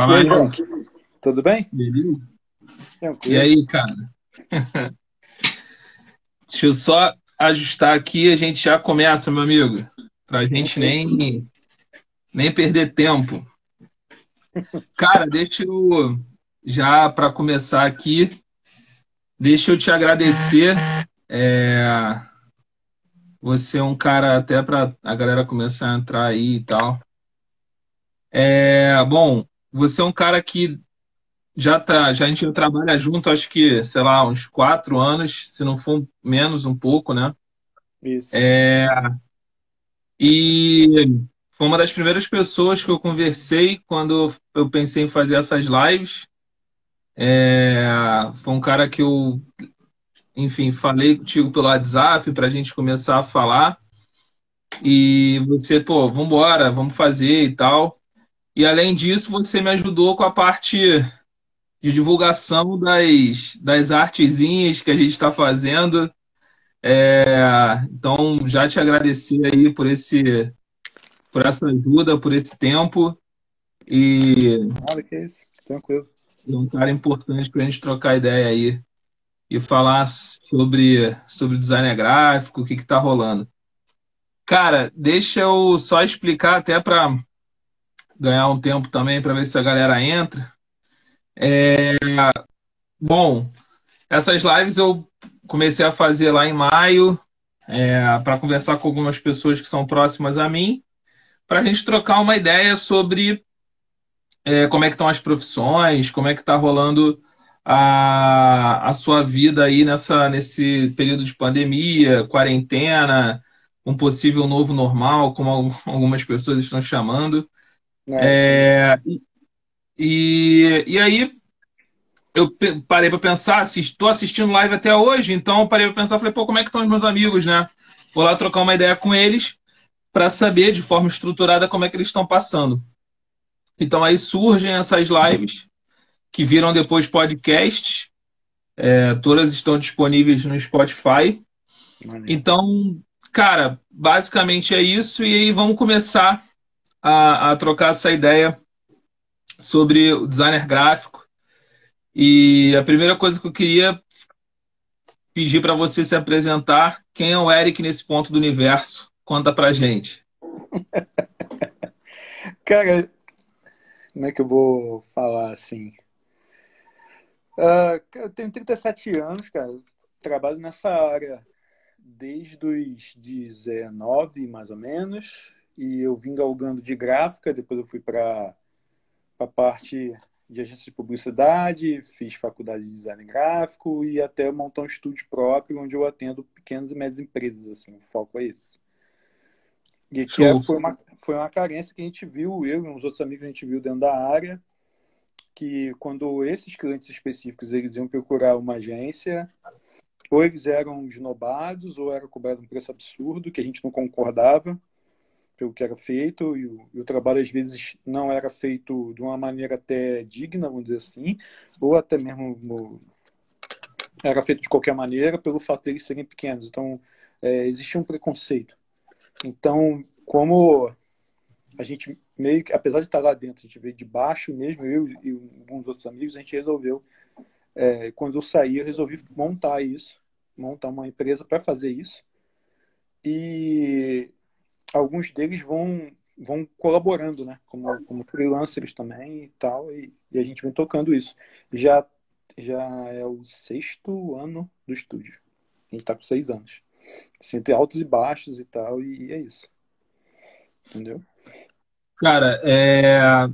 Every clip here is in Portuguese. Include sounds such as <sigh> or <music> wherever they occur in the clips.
Fala aí. Tudo bem? Beleza? E aí, cara? <laughs> Deixa eu só ajustar aqui, a gente já começa, meu amigo. Pra gente nem, nem perder tempo. Cara, deixa eu já para começar aqui, deixa eu te agradecer. É, você é um cara até para a galera começar a entrar aí e tal. É, bom, você é um cara que já tá, já a gente trabalha junto, acho que, sei lá, uns quatro anos, se não for menos um pouco, né? Isso. É, e foi uma das primeiras pessoas que eu conversei quando eu pensei em fazer essas lives. É, foi um cara que eu, enfim, falei contigo pelo WhatsApp para a gente começar a falar. E você, pô, vambora, vamos fazer e tal. E além disso, você me ajudou com a parte de divulgação das, das artezinhas que a gente está fazendo. É, então, já te agradecer aí por esse por essa ajuda, por esse tempo. E. Nada que é isso, tranquilo. É um cara importante para a gente trocar ideia aí e falar sobre, sobre design gráfico, o que está rolando. Cara, deixa eu só explicar até para ganhar um tempo também para ver se a galera entra. É, bom, essas lives eu comecei a fazer lá em maio é, para conversar com algumas pessoas que são próximas a mim, para a gente trocar uma ideia sobre é, como é que estão as profissões, como é que está rolando a, a sua vida aí nessa, nesse período de pandemia, quarentena, um possível novo normal, como <laughs> algumas pessoas estão chamando. É. É, e, e aí eu parei para pensar, estou assistindo live até hoje, então eu parei para pensar, falei, pô, como é que estão os meus amigos, né? Vou lá trocar uma ideia com eles para saber de forma estruturada como é que eles estão passando. Então aí surgem essas lives que viram depois podcasts. É, todas estão disponíveis no Spotify. Então, cara, basicamente é isso. E aí vamos começar a, a trocar essa ideia sobre o designer gráfico. E a primeira coisa que eu queria pedir para você se apresentar, quem é o Eric nesse ponto do universo? Conta pra gente. <laughs> Cara, como é que eu vou falar assim? Uh, eu tenho 37 anos, cara. Trabalho nessa área desde os 19, mais ou menos. E eu vim galgando de gráfica, depois eu fui para a parte de agência de publicidade, fiz faculdade de design gráfico e até montar um estúdio próprio onde eu atendo pequenas e médias empresas, assim, o foco é esse. E que é, foi, uma, foi uma carência que a gente viu, eu e uns outros amigos a gente viu dentro da área, que quando esses clientes específicos eles iam procurar uma agência, ou eles eram esnobados, ou era cobrado um preço absurdo, que a gente não concordava pelo que era feito, e o, e o, trabalho às vezes não era feito de uma maneira até digna, vamos dizer assim, ou até mesmo era feito de qualquer maneira pelo fato de eles serem pequenos. Então, é, existia um preconceito. Então, como a gente meio que, apesar de estar lá dentro, a gente veio de baixo mesmo, eu e alguns outros amigos, a gente resolveu, é, quando eu saí, eu resolvi montar isso, montar uma empresa para fazer isso. E alguns deles vão vão colaborando, né, como, como freelancers também e tal, e, e a gente vem tocando isso. Já já é o sexto ano do estúdio. A gente está com seis anos. Assim, tem altos e baixos e tal, e, e é isso. Entendeu? Cara, é...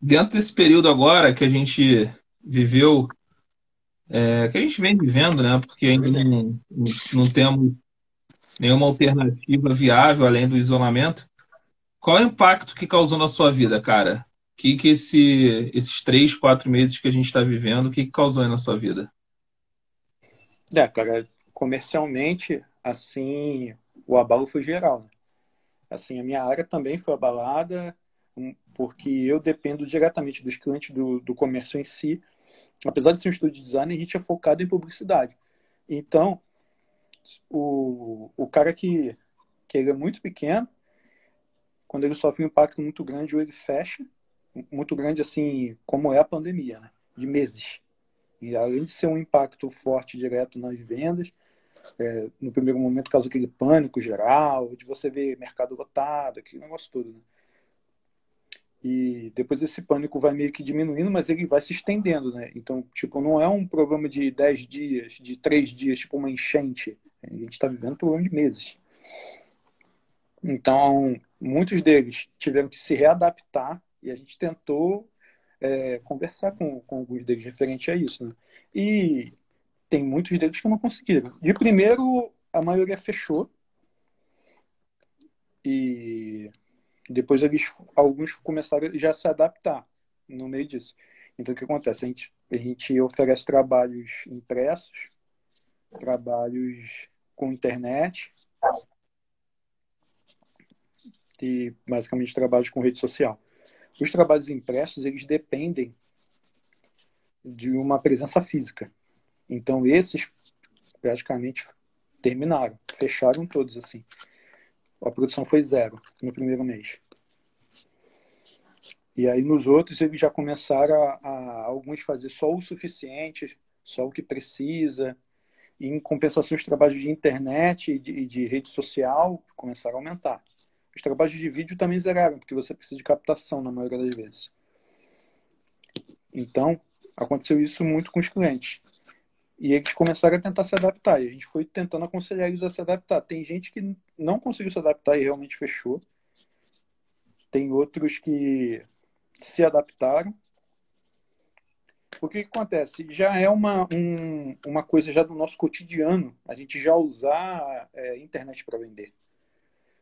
dentro desse período agora que a gente viveu, é... que a gente vem vivendo, né? Porque ainda não, não temos nenhuma alternativa viável além do isolamento. Qual é o impacto que causou na sua vida, cara? Que, que esse, esses três, quatro meses que a gente está vivendo, o que, que causou na sua vida? É, cara, comercialmente, assim, o abalo foi geral. Né? Assim, a minha área também foi abalada, porque eu dependo diretamente dos clientes do, do comércio em si. Apesar de ser um estúdio de design, a gente é focado em publicidade. Então, o, o cara que, que ele é muito pequeno, quando ele sofre um impacto muito grande, ou ele fecha, muito grande, assim, como é a pandemia, né? De meses. E além de ser um impacto forte direto nas vendas, é, no primeiro momento causa aquele pânico geral, de você ver mercado lotado, aquele negócio todo, né? E depois esse pânico vai meio que diminuindo, mas ele vai se estendendo, né? Então, tipo, não é um problema de 10 dias, de 3 dias, tipo uma enchente. A gente está vivendo um problema de meses. Então, muitos deles tiveram que se readaptar e a gente tentou é, conversar com, com alguns deles referente a isso, né? E tem muitos deles que não conseguiram. De primeiro, a maioria fechou. E depois eles, alguns começaram já a se adaptar no meio disso. Então, o que acontece? A gente, a gente oferece trabalhos impressos, trabalhos com internet e, basicamente, trabalhos com rede social. Os trabalhos impressos, eles dependem de uma presença física. Então, esses praticamente terminaram, fecharam todos, assim a produção foi zero no primeiro mês. E aí nos outros eles já começaram a, a, alguns fazer só o suficiente, só o que precisa. E em compensação os trabalhos de internet e de, de, rede social começaram a aumentar. Os trabalhos de vídeo também zeraram, porque você precisa de captação na maioria das vezes. Então, aconteceu isso muito com os clientes. E eles começaram a tentar se adaptar. E a gente foi tentando aconselhar eles a se adaptar. Tem gente que não conseguiu se adaptar e realmente fechou. Tem outros que se adaptaram. O que, que acontece? Já é uma, um, uma coisa já do nosso cotidiano a gente já usar é, internet para vender.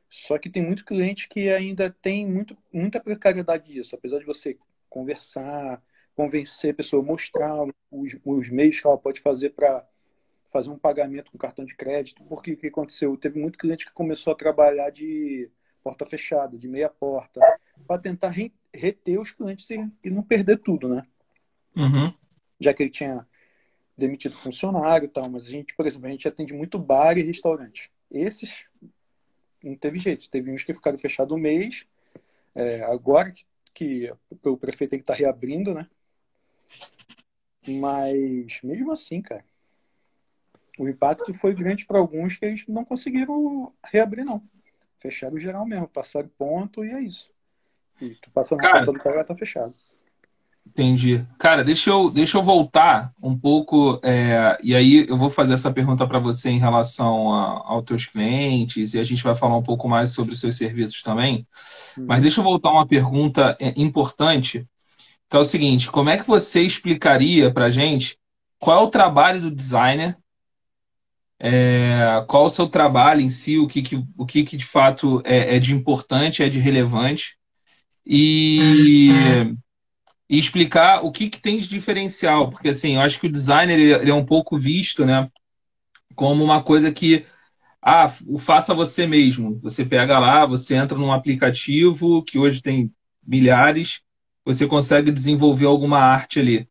Só que tem muito cliente que ainda tem muito, muita precariedade disso. Apesar de você conversar, convencer a pessoa, mostrar os, os meios que ela pode fazer para fazer um pagamento com cartão de crédito. Porque o que aconteceu? Teve muito cliente que começou a trabalhar de porta fechada, de meia porta, para tentar reter os clientes e, e, não perder tudo, né? Uhum. Já que ele tinha demitido funcionário e tal, mas a gente, por exemplo, a gente atende muito bar e restaurante. Esses não teve jeito, teve uns que ficaram fechados um mês, é, agora que, que o prefeito está reabrindo, né? Mas, mesmo assim, cara, o impacto foi grande para alguns que eles não conseguiram reabrir, não. Fecharam geral mesmo, passaram ponto e é isso. E tu passa na cara, do cara, tá fechado. Entendi. Cara, deixa eu, deixa eu voltar um pouco, é, e aí eu vou fazer essa pergunta para você em relação a, aos teus clientes, e a gente vai falar um pouco mais sobre os seus serviços também. Uhum. Mas deixa eu voltar uma pergunta é, importante, que é o seguinte: como é que você explicaria para a gente qual é o trabalho do designer? É, qual é o seu trabalho em si, o que, que o que, que de fato é, é, de importante, é de relevante, e, e explicar o que, que tem de diferencial, porque assim, eu acho que o designer ele é um pouco visto né, como uma coisa que ah, o faça você mesmo. Você pega lá, você entra num aplicativo que hoje tem milhares, você consegue desenvolver alguma arte ali. O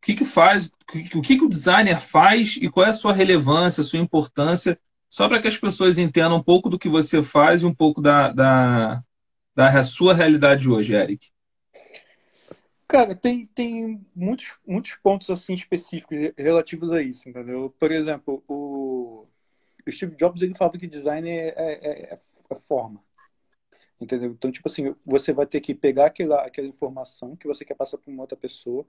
que, que faz, o que, que o designer faz e qual é a sua relevância, a sua importância, só para que as pessoas entendam um pouco do que você faz e um pouco da, da, da sua realidade hoje, Eric. Cara, tem, tem muitos, muitos pontos assim específicos relativos a isso, entendeu? Por exemplo, o, Steve Jobs ele falava que design é, é, é, é forma. Entendeu? Então, tipo assim, você vai ter que pegar aquela, aquela informação que você quer passar para uma outra pessoa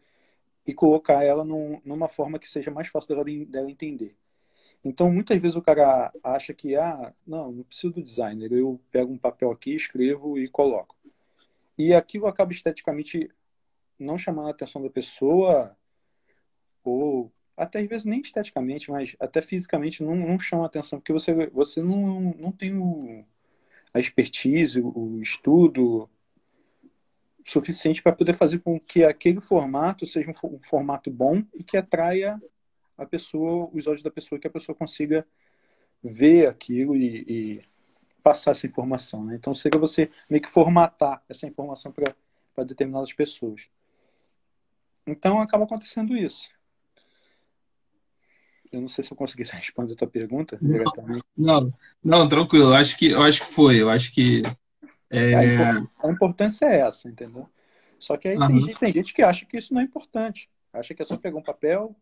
e colocar ela num, numa forma que seja mais fácil dela, dela entender. Então, muitas vezes o cara acha que, ah, não, não preciso do designer, eu pego um papel aqui, escrevo e coloco. E aquilo acaba esteticamente não chamando a atenção da pessoa, ou até às vezes nem esteticamente, mas até fisicamente não, não chama a atenção, porque você, você não, não tem o, a expertise, o estudo suficiente para poder fazer com que aquele formato seja um, formato bom e que atraia a pessoa, os olhos da pessoa, que a pessoa consiga ver aquilo e, e passar essa informação. Né? Então, seria você meio que formatar essa informação para determinadas pessoas. Então, acaba acontecendo isso. Eu não sei se eu consegui <laughs> responder a tua pergunta diretamente. Não, não, tranquilo. Eu acho que, eu acho que foi. Eu acho que. É... A, importância é essa, entendeu? Só que aí uhum. tem, gente, tem gente que acha que isso não é importante. Acha que é só pegar um papel,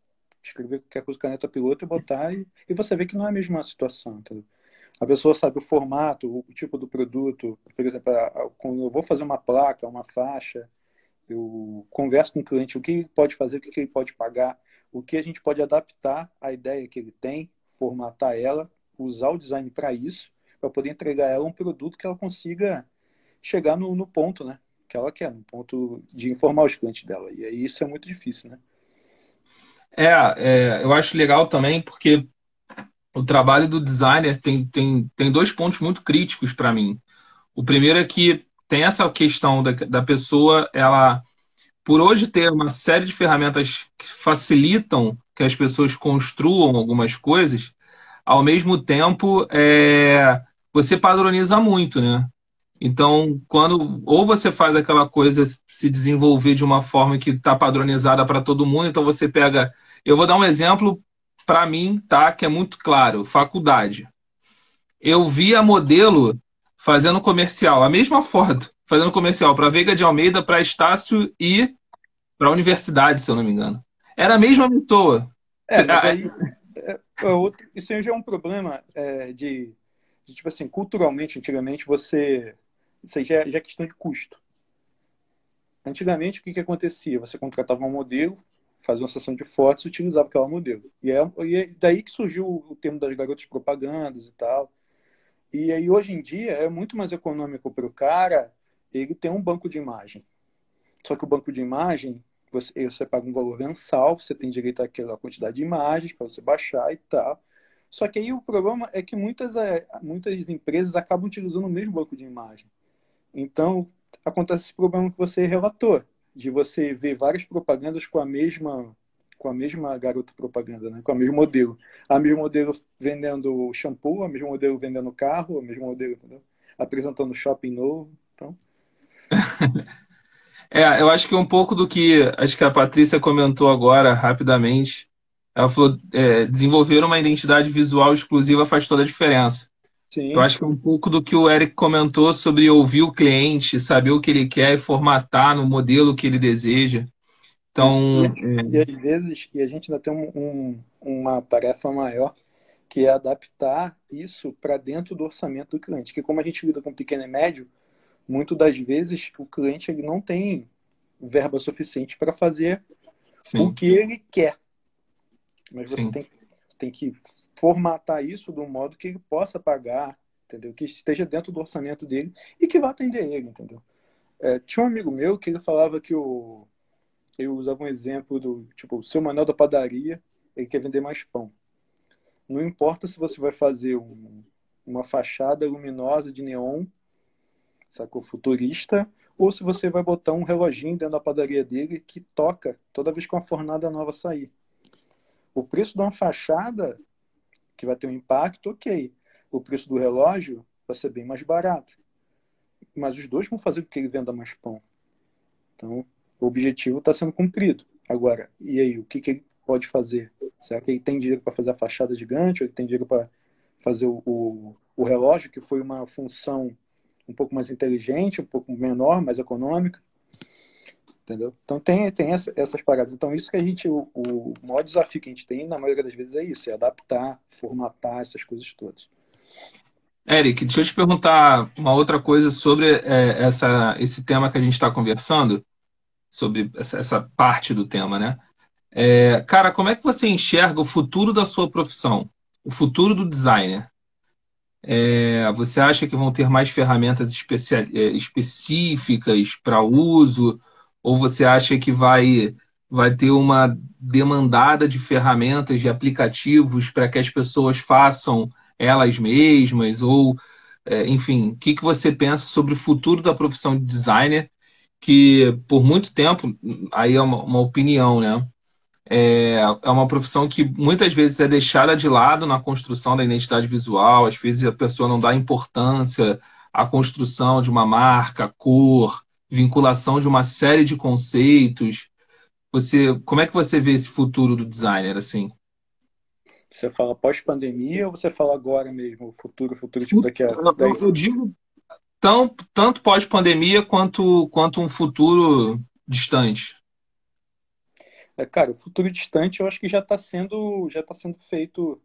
escrever qualquer coisa caneta piloto e botar e, e você vê que não é a mesma situação, entendeu? A pessoa sabe o formato, o tipo do produto. Por exemplo, quando eu vou fazer uma placa, uma faixa, eu converso com o cliente o que ele pode fazer, o que ele pode pagar, o que a gente pode adaptar à ideia que ele tem, formatar ela, usar o design para isso, para poder entregar ela um produto que ela consiga chegar no, no ponto, né? Que ela quer, no ponto de informar os clientes dela. E aí isso é muito difícil, né? É, é, eu acho legal também porque o trabalho do designer tem, tem, tem dois pontos muito críticos para mim. O primeiro é que tem essa questão da, da pessoa, ela, por hoje ter uma série de ferramentas que facilitam que as pessoas construam algumas coisas, ao mesmo tempo, é, você padroniza muito, né? Então, quando ou você faz aquela coisa se desenvolver de uma forma que está padronizada para todo mundo, então você pega. Eu vou dar um exemplo para mim, tá? Que é muito claro. Faculdade. Eu vi a modelo fazendo comercial, a mesma foto, fazendo comercial para Veiga de Almeida, para Estácio e para a universidade, se eu não me engano. Era a mesma pessoa. É, mas aí, é, é outro, isso aí já é um problema é, de, de, tipo assim, culturalmente, antigamente, você. Isso aí já, já é questão de custo. Antigamente, o que, que acontecia? Você contratava um modelo, fazia uma sessão de fotos e utilizava aquela modelo. E é, e é daí que surgiu o termo das garotas propagandas e tal. E aí, hoje em dia, é muito mais econômico para o cara ele ter um banco de imagem. Só que o banco de imagem, você, você paga um valor mensal, você tem direito àquela quantidade de imagens para você baixar e tal. Só que aí o problema é que muitas, é, muitas empresas acabam utilizando o mesmo banco de imagem. Então, acontece esse problema que você relatou, de você ver várias propagandas com a mesma com a mesma garota propaganda, né? com a mesmo modelo. A mesmo modelo vendendo shampoo, a mesmo modelo vendendo carro, a mesmo modelo entendeu? apresentando shopping novo. Então... <laughs> é, eu acho que um pouco do que acho que a Patrícia comentou agora rapidamente. Ela falou: é, desenvolver uma identidade visual exclusiva faz toda a diferença. Sim. Eu acho que é um pouco do que o Eric comentou sobre ouvir o cliente, saber o que ele quer e formatar no modelo que ele deseja. Então, e, e, às vezes, e a gente ainda tem um, um, uma tarefa maior, que é adaptar isso para dentro do orçamento do cliente. Que como a gente lida com pequeno e médio, muitas das vezes o cliente ele não tem verba suficiente para fazer Sim. o que ele quer. Mas você tem, tem que formatar isso de um modo que ele possa pagar, entendeu? Que esteja dentro do orçamento dele e que vá atender ele, entendeu? É, tinha um amigo meu que ele falava que o, eu usava um exemplo do, tipo, o seu Manel da padaria, ele quer vender mais pão. Não importa se você vai fazer um, uma fachada luminosa de neon, sacou, futurista, ou se você vai botar um reloginho dentro da padaria dele que toca toda vez que uma fornada nova sair. O preço de uma fachada, que vai ter um impacto, ok. O preço do relógio vai ser bem mais barato. Mas os dois vão fazer com que ele venda mais pão. Então, o objetivo está sendo cumprido. Agora, e aí, o que, que ele pode fazer? Será que ele tem dinheiro para fazer a fachada gigante? Ou ele tem dinheiro para fazer o, o, o, relógio, que foi uma função um pouco mais inteligente, um pouco menor, mais econômica? Entendeu? Então tem, tem essa, essas paradas. Então isso que a gente, o, o maior desafio que a gente tem, na maioria das vezes, é isso, é adaptar, formatar essas coisas todas. Eric, deixa eu te perguntar uma outra coisa sobre é, essa, esse tema que a gente está conversando sobre essa, essa parte do tema, né? É, cara, como é que você enxerga o futuro da sua profissão? O futuro do designer? É, você acha que vão ter mais ferramentas é, específicas para uso? Ou você acha que vai, vai ter uma demandada de ferramentas, de aplicativos para que as pessoas façam elas mesmas? Ou, é, enfim, o que, que você pensa sobre o futuro da profissão de designer que por muito tempo, aí é uma, uma opinião, né? É, é uma profissão que muitas vezes é deixada de lado na construção da identidade visual, às vezes a pessoa não dá importância à construção de uma marca, cor, vinculação de uma série de conceitos. Você, como é que você vê esse futuro do designer assim? Você fala pós-pandemia ou você fala agora mesmo, futuro, futuro tipo daqui a 10 Eu digo tão, tanto pós-pandemia quanto, quanto um futuro distante? É, cara, o futuro distante eu acho que já está sendo, já tá sendo feito,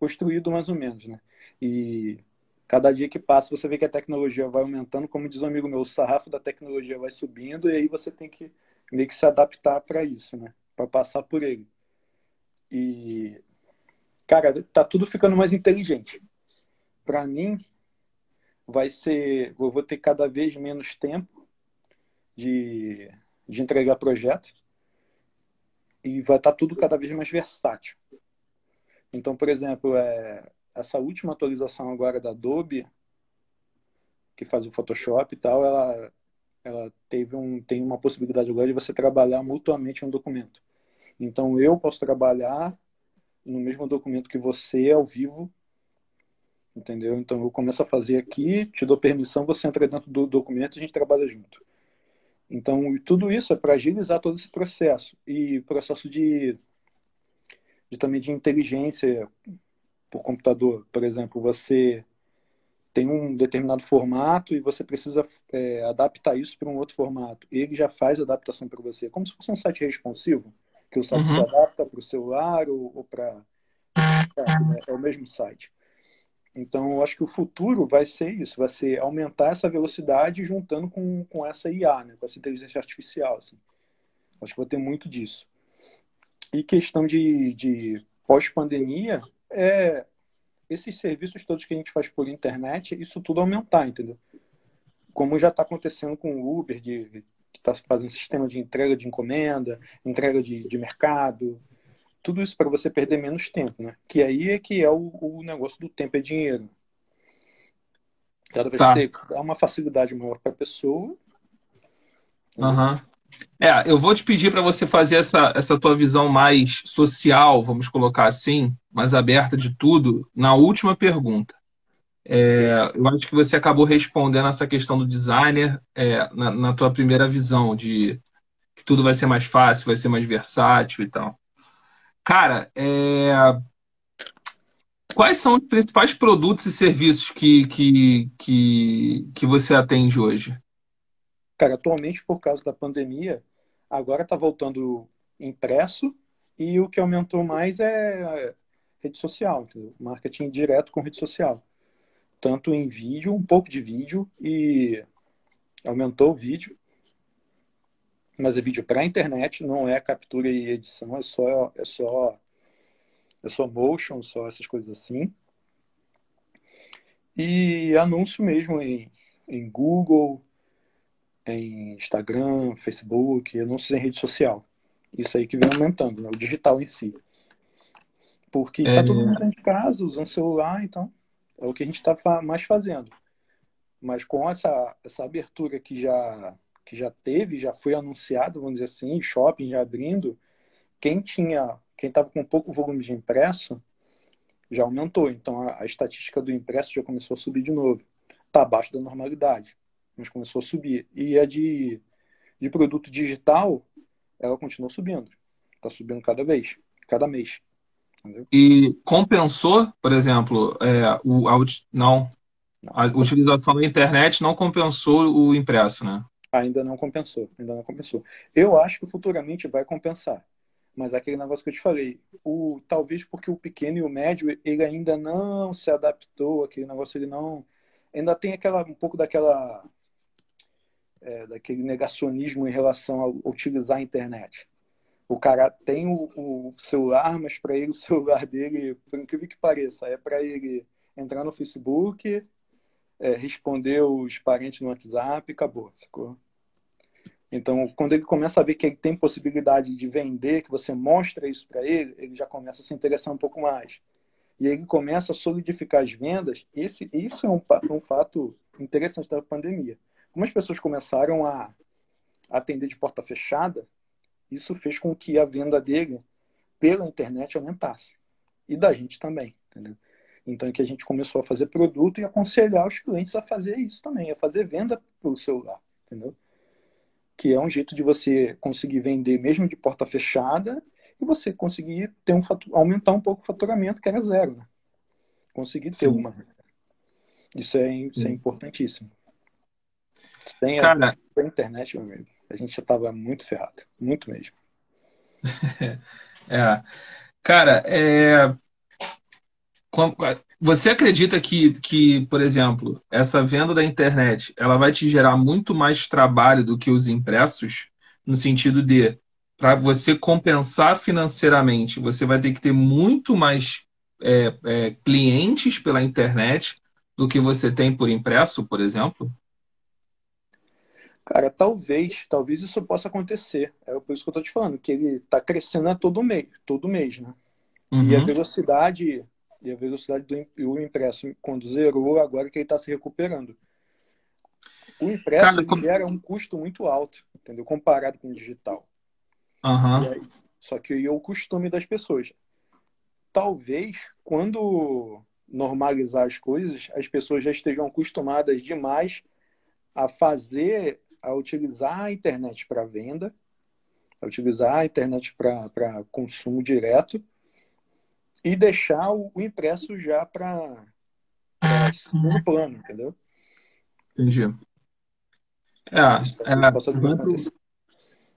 construído mais ou menos, né? E cada dia que passa você vê que a tecnologia vai aumentando, como diz um amigo meu, o sarrafo da tecnologia vai subindo e aí você tem que meio que se adaptar para isso, né? Para passar por ele. E cara, tá tudo ficando mais inteligente. Para mim vai ser, eu vou ter cada vez menos tempo de, de entregar projeto e vai estar tá tudo cada vez mais versátil. Então, por exemplo, é, essa última atualização agora da Adobe, que faz o Photoshop e tal, ela, ela teve um, tem uma possibilidade agora de você trabalhar mutuamente um documento. Então, eu posso trabalhar no mesmo documento que você, ao vivo, entendeu? Então, eu começo a fazer aqui, te dou permissão, você entra dentro do documento e a gente trabalha junto. Então, tudo isso é para agilizar todo esse processo. E processo de, de também de inteligência por computador. Por exemplo, você tem um determinado formato e você precisa é, adaptar isso para um outro formato. Ele já faz a adaptação para você, como se fosse um site responsivo, que o site uhum. se adapta para o celular ou, ou para. É, é o mesmo site. Então, eu acho que o futuro vai ser isso, vai ser aumentar essa velocidade juntando com, com essa IA, né, com essa inteligência artificial. Assim. Acho que vai ter muito disso. E questão de, de pós-pandemia, é esses serviços todos que a gente faz por internet, isso tudo aumentar, entendeu? Como já está acontecendo com o Uber, de, que está fazendo sistema de entrega de encomenda, entrega de, de mercado, tudo isso para você perder menos tempo, né? Que aí é que é o, o negócio do tempo é dinheiro. Cada vez tá. que você dá uma facilidade maior para a pessoa. Uhum. É, eu vou te pedir para você fazer essa, essa tua visão mais social, vamos colocar assim, mais aberta de tudo, na última pergunta. É, eu acho que você acabou respondendo essa questão do designer é, na, na tua primeira visão, de que tudo vai ser mais fácil, vai ser mais versátil e tal. Cara, é... quais são os principais produtos e serviços que, que, que, que você atende hoje? Cara, atualmente, por causa da pandemia, agora está voltando impresso e o que aumentou mais é rede social, marketing direto com rede social. Tanto em vídeo, um pouco de vídeo e aumentou o vídeo mas é vídeo para internet, não é captura e edição, é só é só é só motion, só essas coisas assim. E anúncio mesmo em, em Google, em Instagram, Facebook, anúncios em rede social. Isso aí que vem aumentando, né? o digital em si. Porque tá é... todo mundo dentro de casa, usando celular, então é o que a gente está mais fazendo. Mas com essa, essa abertura que já que já teve, já foi anunciado, vamos dizer assim, shopping já abrindo, quem tinha, quem estava com pouco volume de impresso, já aumentou. Então a, a, estatística do impresso já começou a subir de novo. Está abaixo da normalidade, mas começou a subir. E a de, de produto digital, ela continua subindo. Está subindo cada vez, cada mês. Entendeu? E compensou, por exemplo, é, o, a, não, a utilização da internet não compensou o impresso, né? Ainda não compensou, ainda não compensou. Eu acho que futuramente vai compensar. Mas aquele negócio que eu te falei, o, talvez porque o pequeno e o médio, ele ainda não se adaptou, aquele negócio ele não. Ainda tem aquela, um pouco daquela. É, daquele negacionismo em relação a utilizar a internet. O cara tem o, o celular, mas para ele o <laughs> celular dele, por incrível que pareça, é para ele entrar no Facebook, é, responder os parentes no WhatsApp acabou, sacou? Então, quando ele começa a ver que ele tem possibilidade de vender, que você mostra isso para ele, ele já começa a se interessar um pouco mais. E ele começa a solidificar as vendas. Esse, isso é um, um fato interessante da pandemia. Como as pessoas começaram a atender de porta fechada, isso fez com que a venda dele pela internet aumentasse. E da gente também, entendeu? Então, é que a gente começou a fazer produto e aconselhar os clientes a fazer isso também, a fazer venda pelo celular, entendeu? Que é um jeito de você conseguir vender mesmo de porta fechada e você conseguir ter um aumentar um pouco o faturamento, que era zero, né? Conseguir ter Sim. alguma. Isso é, isso é importantíssimo. Tem a, Cara, a internet, meu amigo. a gente já estava muito ferrado, muito mesmo. <laughs> é. Cara, é... você acredita que, que, por exemplo, essa venda da internet, ela vai te gerar muito mais trabalho do que os impressos, no sentido de para você compensar financeiramente, você vai ter que ter muito mais é, é, clientes pela internet do que você tem por impresso, por exemplo? Cara, talvez, talvez isso possa acontecer. É por isso que eu estou te falando, que ele está crescendo a todo mês, todo mês, né? Uhum. E a velocidade, e a velocidade do impresso quando zerou, agora que ele está se recuperando. O impresso Cara, gera um custo muito alto, entendeu? Comparado com o digital. Uhum. Aí, só que é o costume das pessoas. Talvez, quando normalizar as coisas, as pessoas já estejam acostumadas demais a fazer a utilizar a internet para venda, a utilizar a internet para consumo direto e deixar o, o impresso já para segundo plano, entendeu? Entendi. É, é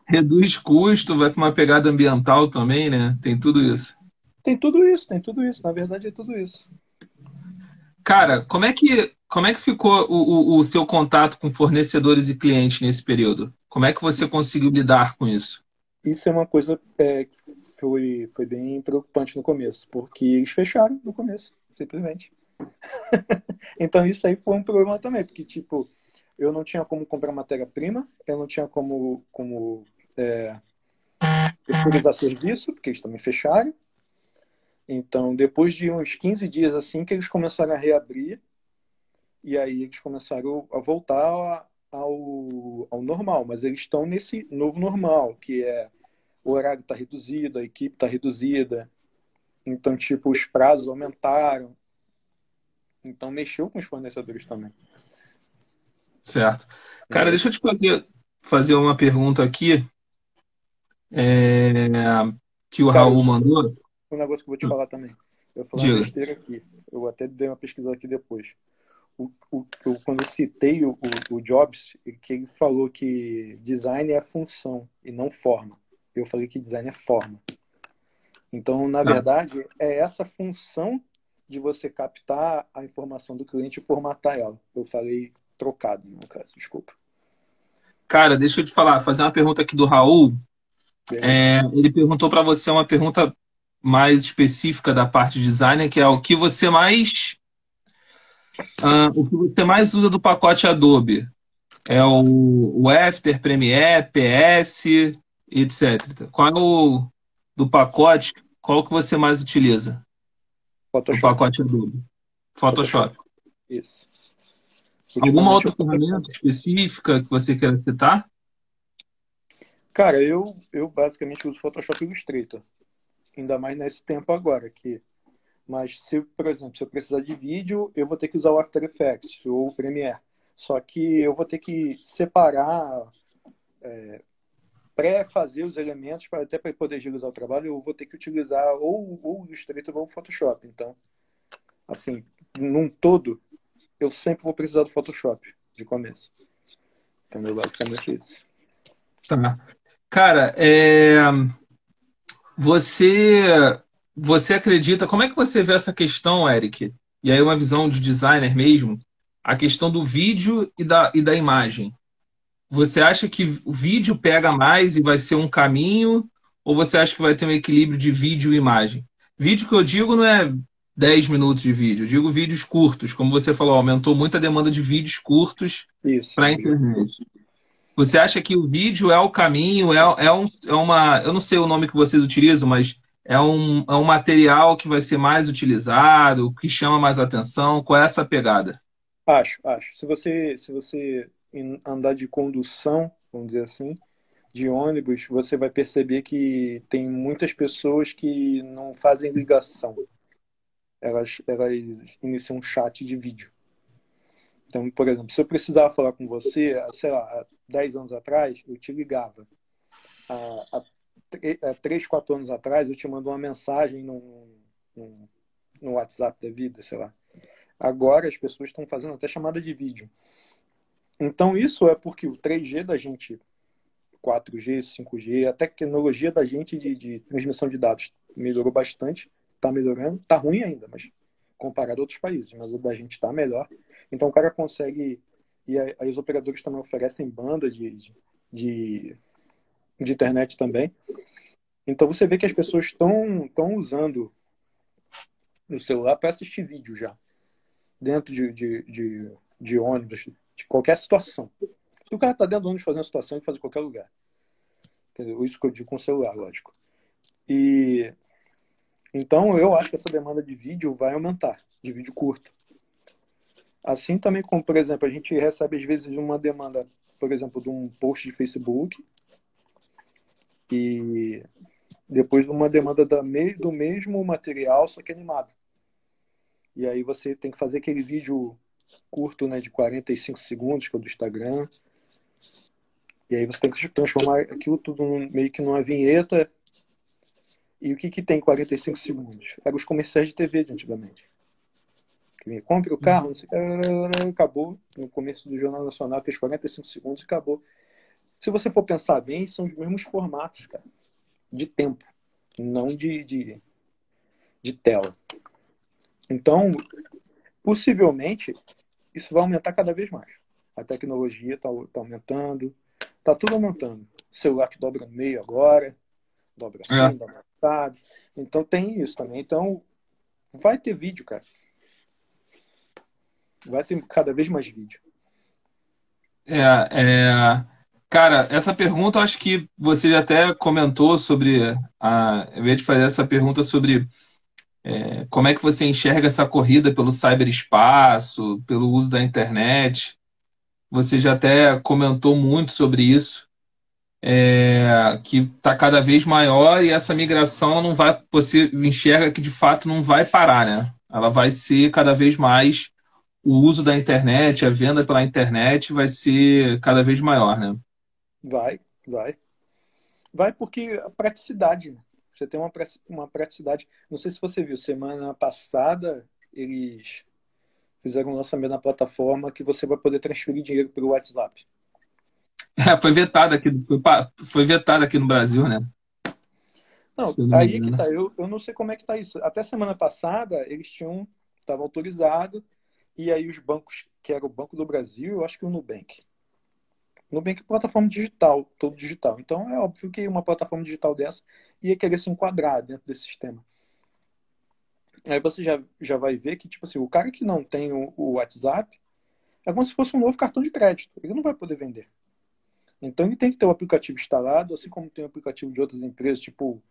reduz custo, vai para uma pegada ambiental também, né? Tem tudo isso. Tem tudo isso, tem tudo isso. Na verdade, é tudo isso. Cara, como é que, como é que ficou o, o, o seu contato com fornecedores e clientes nesse período? Como é que você conseguiu lidar com isso? Isso é uma coisa é, que foi, foi bem preocupante no começo, porque eles fecharam no começo, simplesmente. <laughs> então isso aí foi um problema também, porque tipo, eu não tinha como comprar matéria-prima, eu não tinha como, como é, serviço, porque eles também fecharam. Então, depois de uns 15 dias assim que eles começaram a reabrir, e aí eles começaram a voltar ao, ao normal, mas eles estão nesse novo normal, que é o horário está reduzido, a equipe está reduzida, então, tipo, os prazos aumentaram. Então, mexeu com os fornecedores também. Certo. Cara, é. deixa eu te fazer, fazer uma pergunta aqui é, que o Cara, Raul mandou um negócio que eu vou te falar também. Eu vou falar besteira aqui. Eu até dei uma pesquisa aqui depois. O, o, eu, quando eu citei o, o, Jobs, que ele falou que design é função e não forma. Eu falei que design é forma. Então, na tá. verdade, é essa função de você captar a informação do cliente e formatar ela. Eu falei trocado, no caso, desculpa. Cara, deixa eu te falar, fazer uma pergunta aqui do Raul. É, ele perguntou para você uma pergunta mais específica da parte de design, que é o que você mais uh, o que você mais usa do pacote Adobe. É o, o After, Premiere, PS, etc. Qual é o do pacote? Qual que você mais utiliza? Photoshop. O pacote Adobe. Photoshop. Photoshop. Isso. Alguma outra ferramenta específica que você queira citar? Cara, eu, eu basicamente uso Photoshop Illustrator ainda mais nesse tempo agora que mas se por exemplo se eu precisar de vídeo eu vou ter que usar o After Effects ou o Premiere. Só que eu vou ter que separar é, pré-fazer os elementos para até para poder agilizar o trabalho eu vou ter que utilizar ou, ou o Illustrator ou o Photoshop. Então assim num todo eu sempre vou precisar do Photoshop de começo. Entendeu? Basicamente isso. Tá. Cara é você, você acredita? Como é que você vê essa questão, Eric? E aí uma visão de designer mesmo, a questão do vídeo e da, e da imagem. Você acha que o vídeo pega mais e vai ser um caminho? Ou você acha que vai ter um equilíbrio de vídeo e imagem? Vídeo que eu digo não é 10 minutos de vídeo, eu digo vídeos curtos. Como você falou, aumentou muito a demanda de vídeos curtos para a internet. Você acha que o vídeo é o caminho, é, é, um, é uma. Eu não sei o nome que vocês utilizam, mas é um, é um material que vai ser mais utilizado, que chama mais atenção? Qual é essa pegada? Acho, acho. Se você, se você andar de condução, vamos dizer assim, de ônibus, você vai perceber que tem muitas pessoas que não fazem ligação. Elas, elas iniciam um chat de vídeo. Então, por exemplo, se eu precisava falar com você, sei lá, há 10 anos atrás, eu te ligava. Há 3, 4 anos atrás, eu te mando uma mensagem no, no, no WhatsApp da vida, sei lá. Agora as pessoas estão fazendo até chamada de vídeo. Então, isso é porque o 3G da gente 4G, 5G, a tecnologia da gente de, de transmissão de dados melhorou bastante, está melhorando, está ruim ainda, mas comparado a outros países, mas o da gente está melhor. Então o cara consegue, e aí os operadores também oferecem banda de, de, de, de internet também. Então você vê que as pessoas estão usando no celular para assistir vídeo já, dentro de, de, de, de ônibus, de qualquer situação. Se o cara está dentro do ônibus fazendo situação, ele faz em qualquer lugar. Entendeu? Isso que eu digo com o celular, lógico. E então eu acho que essa demanda de vídeo vai aumentar, de vídeo curto. Assim também como, por exemplo, a gente recebe às vezes uma demanda, por exemplo, de um post de Facebook e depois uma demanda do mesmo material, só que animado. E aí você tem que fazer aquele vídeo curto, né, de 45 segundos, que é do Instagram. E aí você tem que transformar aquilo tudo meio que numa vinheta. E o que que tem 45 segundos? Era os comerciais de TV de antigamente. Compre o carro, não sei, acabou. No começo do Jornal Nacional, fez 45 segundos e acabou. Se você for pensar bem, são os mesmos formatos, cara. De tempo, não de, de, de tela. Então, possivelmente, isso vai aumentar cada vez mais. A tecnologia está tá aumentando, está tudo aumentando. O celular que dobra no meio agora, dobra assim, é. dobra metade. Então tem isso também. Então, vai ter vídeo, cara. Vai ter cada vez mais vídeo. É, é... Cara, essa pergunta eu acho que você já até comentou sobre. A... Eu ia te fazer essa pergunta sobre é, como é que você enxerga essa corrida pelo cyberespaço, pelo uso da internet? Você já até comentou muito sobre isso, é, que está cada vez maior e essa migração não vai, você enxerga que de fato não vai parar, né? Ela vai ser cada vez mais o uso da internet, a venda pela internet vai ser cada vez maior, né? Vai, vai. Vai porque a praticidade, né? Você tem uma, uma praticidade. Não sei se você viu, semana passada eles fizeram um lançamento na plataforma que você vai poder transferir dinheiro pelo WhatsApp. <laughs> É, foi vetado aqui, foi, vetado aqui no Brasil, né? Não, não aí que tá. Eu, eu não sei como é que tá isso. Até semana passada eles tinham, estava autorizado, e aí os bancos, que era o Banco do Brasil, eu acho que o Nubank. Nubank é plataforma digital, todo digital. Então é óbvio que uma plataforma digital dessa ia querer se enquadrar dentro desse sistema. Aí você já, já vai ver que, tipo assim, o cara que não tem o, o WhatsApp é como se fosse um novo cartão de crédito. Ele não vai poder vender. Então ele tem que ter o aplicativo instalado, assim como tem o aplicativo de outras empresas, tipo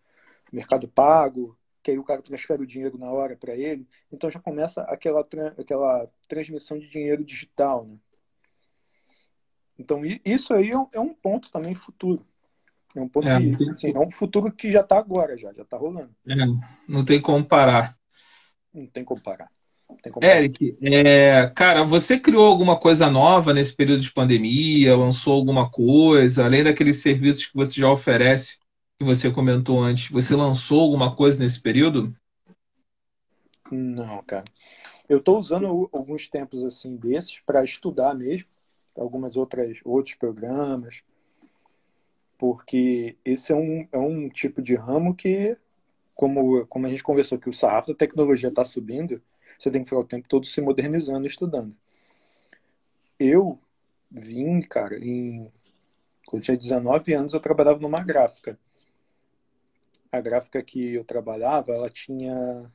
Mercado Pago, que aí o cara transfere o dinheiro na hora para ele. Então já começa aquela, aquela transmissão de dinheiro digital. Né? Então isso aí é, é um ponto também futuro. É um ponto é, que, assim, é um futuro que já está agora, já, já está rolando. É, não tem como parar. Não tem como parar. Tem como Eric, é, cara, você criou alguma coisa nova nesse período de pandemia? Lançou alguma coisa? Além daqueles serviços que você já oferece, que você comentou antes, você lançou alguma coisa nesse período? Não, cara. Eu estou usando alguns tempos assim desses para estudar mesmo, algumas outras outros programas, porque esse é um, é um tipo de ramo que, como, como a gente conversou, que o sarrafo da tecnologia está subindo, você tem que ficar o tempo todo se modernizando, estudando. Eu vim, cara, em, quando eu tinha 19 anos, eu trabalhava numa gráfica. A gráfica que eu trabalhava, ela tinha,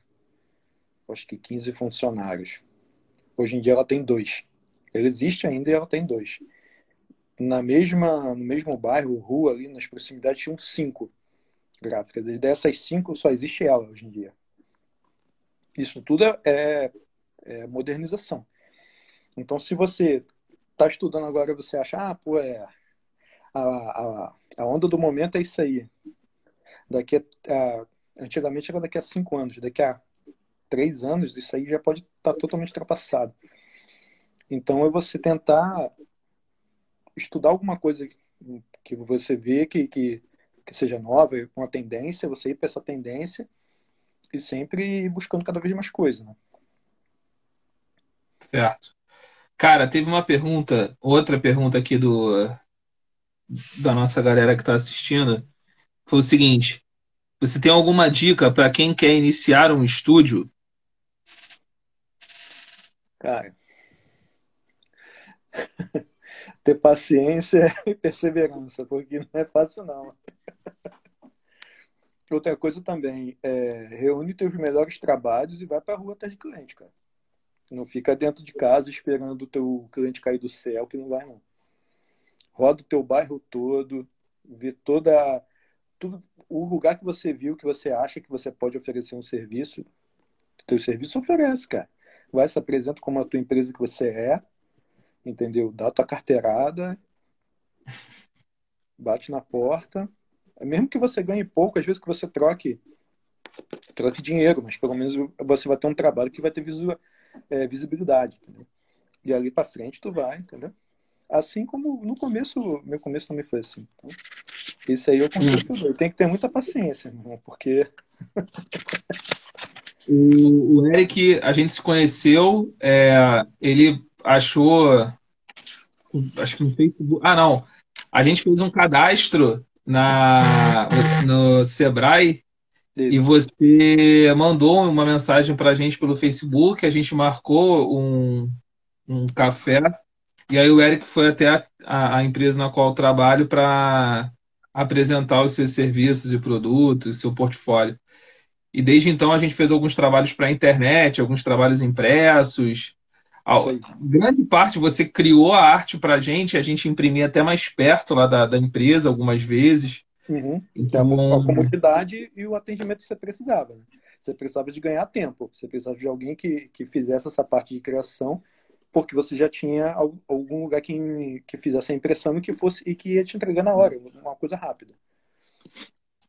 acho que 15 funcionários. Hoje em dia ela tem dois. Ela existe ainda e ela tem dois na mesma, no mesmo bairro, rua ali, nas proximidades, tinham cinco gráficas. E dessas cinco só existe ela hoje em dia. Isso tudo é, é, é modernização. Então, se você está estudando agora você acha, ah, pô, é, a, a, a onda do momento é isso aí. Daqui a, a, antigamente era daqui a cinco anos, daqui a três anos, isso aí já pode estar tá totalmente ultrapassado. Então, é você tentar estudar alguma coisa que você vê que, que, que seja nova, uma tendência, você ir para essa tendência e sempre buscando cada vez mais coisa, né? Certo. Cara, teve uma pergunta, outra pergunta aqui do, da nossa galera que está assistindo foi o seguinte: você tem alguma dica para quem quer iniciar um estúdio? Cara, <laughs> ter paciência <laughs> e perseverança, porque não é fácil não. Outra coisa também, é, reúne teus melhores trabalhos e vai para a rua atrás de cliente, cara. Não fica dentro de casa esperando o teu cliente cair do céu, que não vai não. Roda o teu bairro todo, vê toda tudo o lugar que você viu que você acha que você pode oferecer um serviço, teu serviço oferece, cara. Vai se apresenta como a tua empresa que você é, entendeu? Dá tua carteirada, bate na porta, mesmo que você ganhe pouco, às vezes que você troque troque dinheiro, mas pelo menos você vai ter um trabalho que vai ter é, visibilidade. Entendeu? E ali para frente tu vai, entendeu? Assim como no começo, meu começo também foi assim. Então, isso aí eu consigo hum. Tem que ter muita paciência, irmão, porque. <laughs> o, o, Eric, a gente se conheceu, é, ele achou. Acho que no Facebook. Ah, não. A gente fez um cadastro na, no Sebrae Isso. e você mandou uma mensagem para a gente pelo Facebook, a gente marcou um, um café e aí o Eric foi até a, a, a empresa na qual eu trabalho para apresentar os seus serviços e produtos, seu portfólio. E desde então a gente fez alguns trabalhos para a internet, alguns trabalhos impressos, grande parte você criou a arte para a gente, a gente imprimia até mais perto lá da, da empresa algumas vezes. Uhum. Então, então, a comodidade e o atendimento que você precisava. Né? Você precisava de ganhar tempo, você precisava de alguém que, que fizesse essa parte de criação, porque você já tinha algum lugar que, que fizesse a impressão e que fosse e que ia te entregar na hora, uma coisa rápida.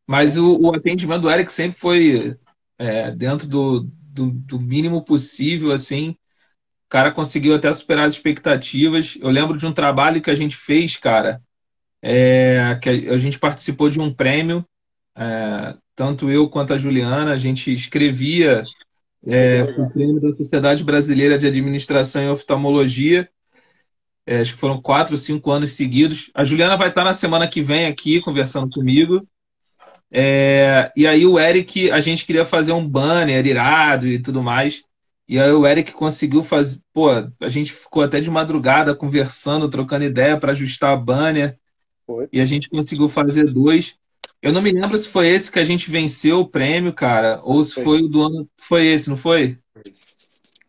Mas o, o atendimento do Eric sempre foi é, dentro do, do, do mínimo possível, assim, o cara conseguiu até superar as expectativas. Eu lembro de um trabalho que a gente fez, cara, é, que a gente participou de um prêmio, é, tanto eu quanto a Juliana, a gente escrevia é, o prêmio da Sociedade Brasileira de Administração e Oftalmologia. É, acho que foram quatro ou cinco anos seguidos. A Juliana vai estar na semana que vem aqui conversando comigo. É, e aí o Eric, a gente queria fazer um banner irado e tudo mais. E aí o Eric conseguiu fazer. Pô, a gente ficou até de madrugada conversando, trocando ideia para ajustar a banner. Foi. E a gente conseguiu fazer dois. Eu não me lembro se foi esse que a gente venceu o prêmio, cara, ou se foi, foi o do ano. Foi esse, não foi?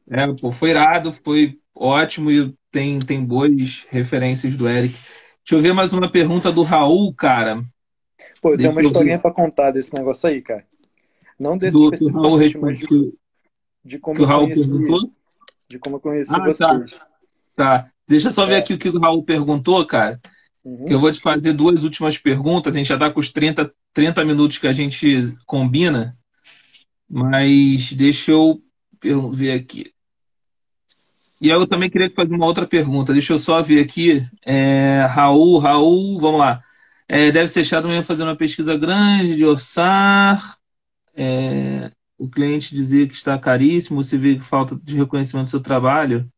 É, pô, foi irado, foi ótimo e tem, tem boas referências do Eric. Deixa eu ver mais uma pergunta do Raul, cara. Pô, eu tenho uma historinha para contar desse negócio aí, cara. Não desse do, especificamente, mas de, de como que o Raul conheci, perguntou? De como eu conheci ah, tá. vocês. Tá. tá. Deixa eu só ver é. aqui o que o Raul perguntou, cara. Uhum. Eu vou te fazer duas últimas perguntas. A gente já está com os 30, 30 minutos que a gente combina. Mas deixa eu ver aqui. E eu também queria fazer uma outra pergunta. Deixa eu só ver aqui. É, Raul, Raul, vamos lá. É, deve ser chato mesmo fazer uma pesquisa grande de orçar. É, o cliente dizer que está caríssimo, você vê falta de reconhecimento do seu trabalho,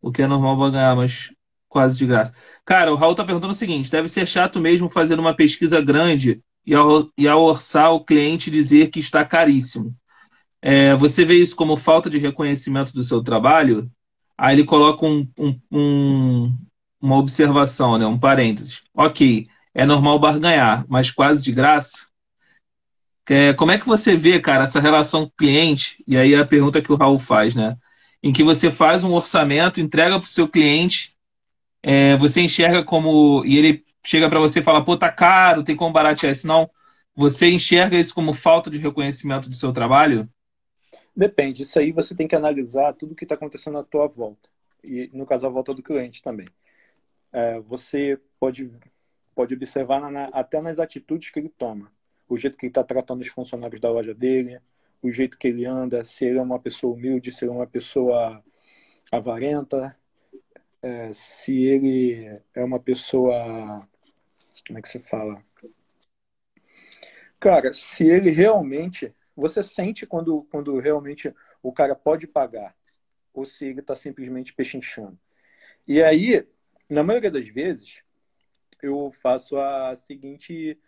o que é normal vai ganhar, mas quase de graça. Cara, o Raul está perguntando o seguinte: deve ser chato mesmo fazer uma pesquisa grande e ao, e ao orçar o cliente dizer que está caríssimo. É, você vê isso como falta de reconhecimento do seu trabalho? Aí ele coloca um, um, um, uma observação, né? um parênteses. Ok, é normal barganhar, mas quase de graça? É, como é que você vê, cara, essa relação cliente? E aí a pergunta que o Raul faz, né? Em que você faz um orçamento, entrega para o seu cliente, é, você enxerga como. E ele chega para você e fala, pô, tá caro, tem como baratear isso? Não. Você enxerga isso como falta de reconhecimento do seu trabalho? Depende. Isso aí você tem que analisar tudo que está acontecendo à tua volta. E, no caso, a volta do cliente também. É, você pode, pode observar na, até nas atitudes que ele toma o jeito que ele está tratando os funcionários da loja dele, o jeito que ele anda, se ele é uma pessoa humilde, se ele é uma pessoa avarenta, é, se ele é uma pessoa. Como é que se fala? Cara, se ele realmente. Você sente quando, quando realmente o cara pode pagar, ou se ele está simplesmente pechinchando. E aí, na maioria das vezes, eu faço a seguinte,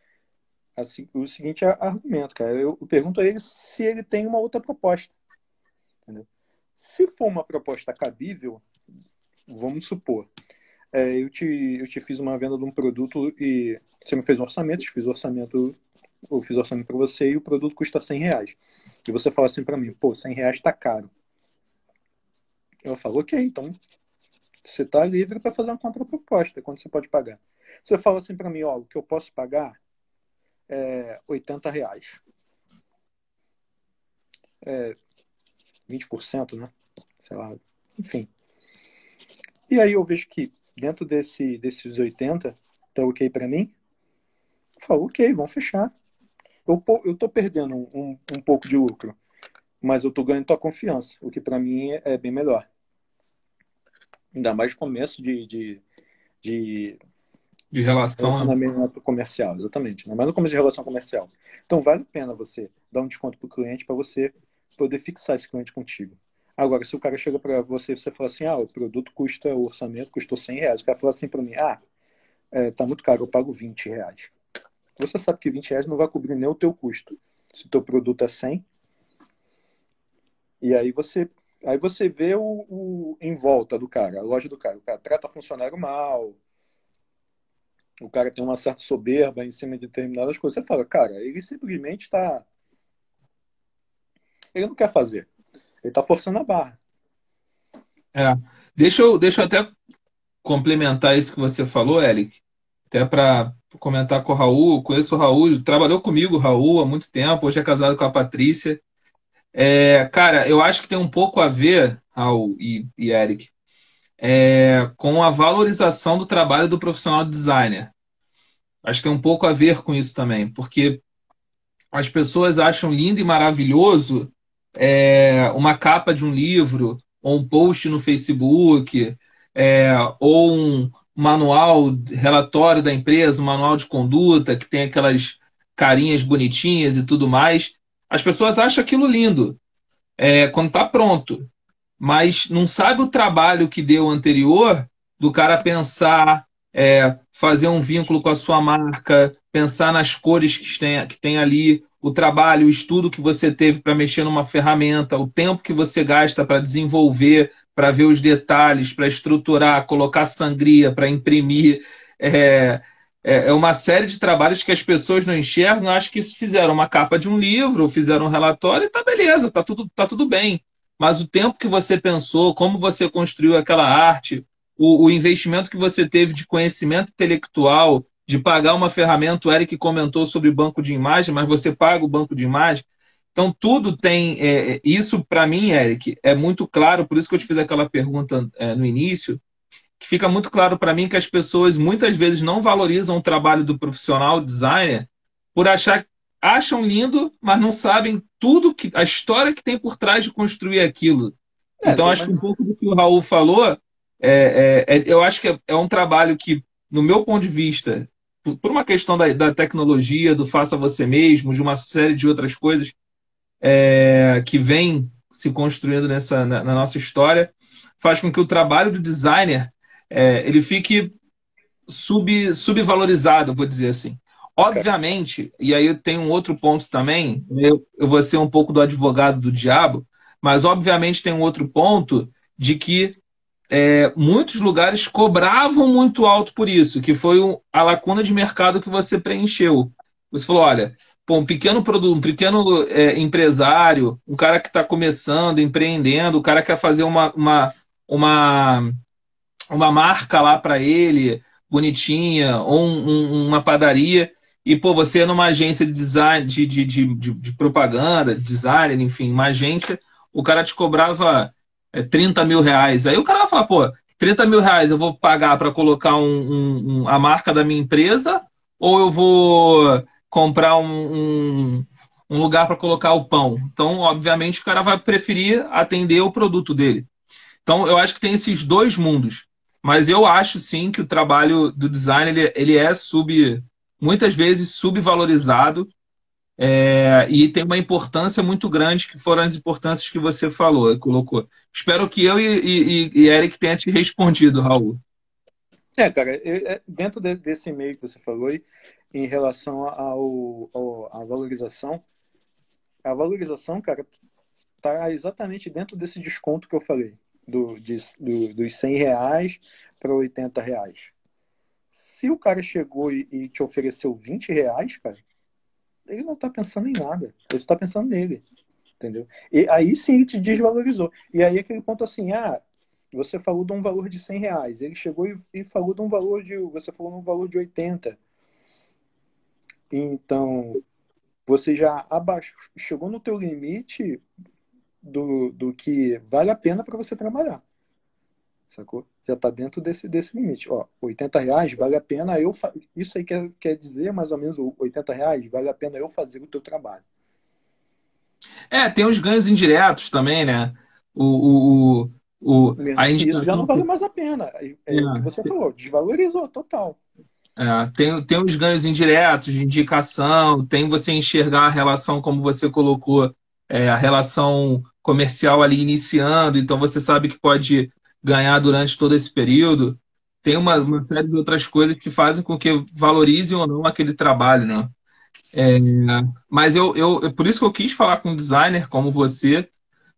a, o seguinte argumento, cara. Eu, pergunto a ele se ele tem uma outra proposta. Entendeu? Se for uma proposta cabível, vamos supor, é, eu, te, eu te fiz uma venda de um produto e você me fez um orçamento, eu fiz orçamento, eu fiz orçamento para você e o produto custa 100 reais. E você fala assim para mim, pô, 100 reais está caro. Eu falo, ok, então você está livre para fazer uma contraproposta, quando você pode pagar. Você fala assim para mim, ó, o que eu posso pagar é 80 reais. É 20%, né? Sei lá, enfim. E aí eu vejo que dentro desse, desses 80, tá ok para mim? Falo, ok, vamos fechar. Eu, eu tô perdendo um, um pouco de lucro, mas eu tô ganhando tua confiança, o que para mim é bem melhor. Ainda mais começo de, de, de, de relação né? relacionamento comercial, exatamente. Ainda mais no começo de relação comercial. Então vale a pena você dar um desconto para o cliente para você poder fixar esse cliente contigo. Agora, se o cara chega para você e você fala assim, ah, o produto custa, o orçamento custou 100 reais. O cara fala assim para mim, ah, é, tá muito caro, eu pago 20 reais. Você sabe que 20 reais não vai cobrir nem o teu custo. Se o teu produto é 100, e aí você Aí você vê o, o, em volta do cara, a loja do cara. O cara trata funcionário mal, o cara tem uma certa soberba em cima de determinadas coisas. Você fala, cara, ele simplesmente está. Ele não quer fazer. Ele está forçando a barra. É. Deixa eu, deixa eu até complementar isso que você falou, Eric. Até para comentar com o Raul. Conheço o Raul, trabalhou comigo, Raul, há muito tempo. Hoje é casado com a Patrícia. É, cara, eu acho que tem um pouco a ver, Raul e, e Eric, é, com a valorização do trabalho do profissional designer. Acho que tem um pouco a ver com isso também, porque as pessoas acham lindo e maravilhoso é, uma capa de um livro, ou um post no Facebook, é, ou um manual, relatório da empresa, um manual de conduta, que tem aquelas carinhas bonitinhas e tudo mais. As pessoas acham aquilo lindo é, quando está pronto, mas não sabe o trabalho que deu anterior do cara pensar, é, fazer um vínculo com a sua marca, pensar nas cores que tem, que tem ali, o trabalho, o estudo que você teve para mexer numa ferramenta, o tempo que você gasta para desenvolver, para ver os detalhes, para estruturar, colocar sangria, para imprimir. É, é, é uma série de trabalhos que as pessoas não enxergam, acho que fizeram uma capa de um livro, fizeram um relatório e tá beleza, tá tudo, tá tudo bem. Mas o tempo que você pensou, como você construiu aquela arte, o, o investimento que você teve de conhecimento intelectual, de pagar uma ferramenta, o Eric comentou sobre banco de imagem, mas você paga o banco de imagem. Então, tudo tem. É, isso, para mim, Eric, é muito claro, por isso que eu te fiz aquela pergunta é, no início que fica muito claro para mim que as pessoas muitas vezes não valorizam o trabalho do profissional designer por achar acham lindo, mas não sabem tudo que a história que tem por trás de construir aquilo. É, então acho mas... que um pouco do que o Raul falou, é, é, é eu acho que é, é, um trabalho que, no meu ponto de vista, por, por uma questão da, da, tecnologia, do faça você mesmo, de uma série de outras coisas é, que vem se construindo nessa na, na nossa história, faz com que o trabalho do designer ele fique sub, subvalorizado, vou dizer assim. Obviamente, e aí tem um outro ponto também, eu, eu vou ser um pouco do advogado do diabo, mas obviamente tem um outro ponto de que é, muitos lugares cobravam muito alto por isso, que foi um, a lacuna de mercado que você preencheu. Você falou, olha, pô, um pequeno produto, um pequeno é, empresário, um cara que está começando, empreendendo, o cara quer fazer uma, uma, uma uma marca lá para ele, bonitinha, ou um, um, uma padaria, e pô, você é numa agência de design, de, de, de, de, propaganda, design, enfim, uma agência, o cara te cobrava é, 30 mil reais. Aí o cara vai falar, pô, 30 mil reais eu vou pagar para colocar um, um, a marca da minha empresa, ou eu vou comprar um, um lugar para colocar o pão. Então, obviamente, o cara vai preferir atender o produto dele. Então, eu acho que tem esses dois mundos. Mas eu acho sim que o trabalho do design ele, ele é sub, muitas vezes subvalorizado é, e tem uma importância muito grande, que foram as importâncias que você falou, colocou. Espero que eu e, e, e Eric tenha te respondido, Raul. É, cara, é, dentro desse e-mail que você falou em relação ao, ao, à valorização, a valorização, cara, tá exatamente dentro desse desconto que eu falei, do, de, do, dos 100 reais para 80 reais. Se o cara chegou e, e, te ofereceu 20 reais, cara, ele não tá pensando em nada. Ele está pensando nele. Entendeu? E aí sim ele te desvalorizou. E aí aquele ponto assim, ah, você falou de um valor de 100 reais. Ele chegou e, e falou de um valor de. Você falou de um valor de 80. Então, você já abaixo, chegou no teu limite do, do que vale a pena para você trabalhar. Sacou? Já está dentro desse, desse limite. Ó, 80 reais vale a pena eu. Fa... Isso aí quer, quer dizer mais ou menos 80 reais vale a pena eu fazer o teu trabalho. É, tem os ganhos indiretos também, né? O, o, o, o, a indicação... Isso já não vale mais a pena. É, é, que você falou, desvalorizou total. É, tem, tem os ganhos indiretos de indicação, tem você enxergar a relação, como você colocou, é, a relação comercial ali iniciando, então você sabe que pode ganhar durante todo esse período. Tem uma, uma série de outras coisas que fazem com que valorizem ou não aquele trabalho, né? É, mas eu, eu, por isso que eu quis falar com um designer como você,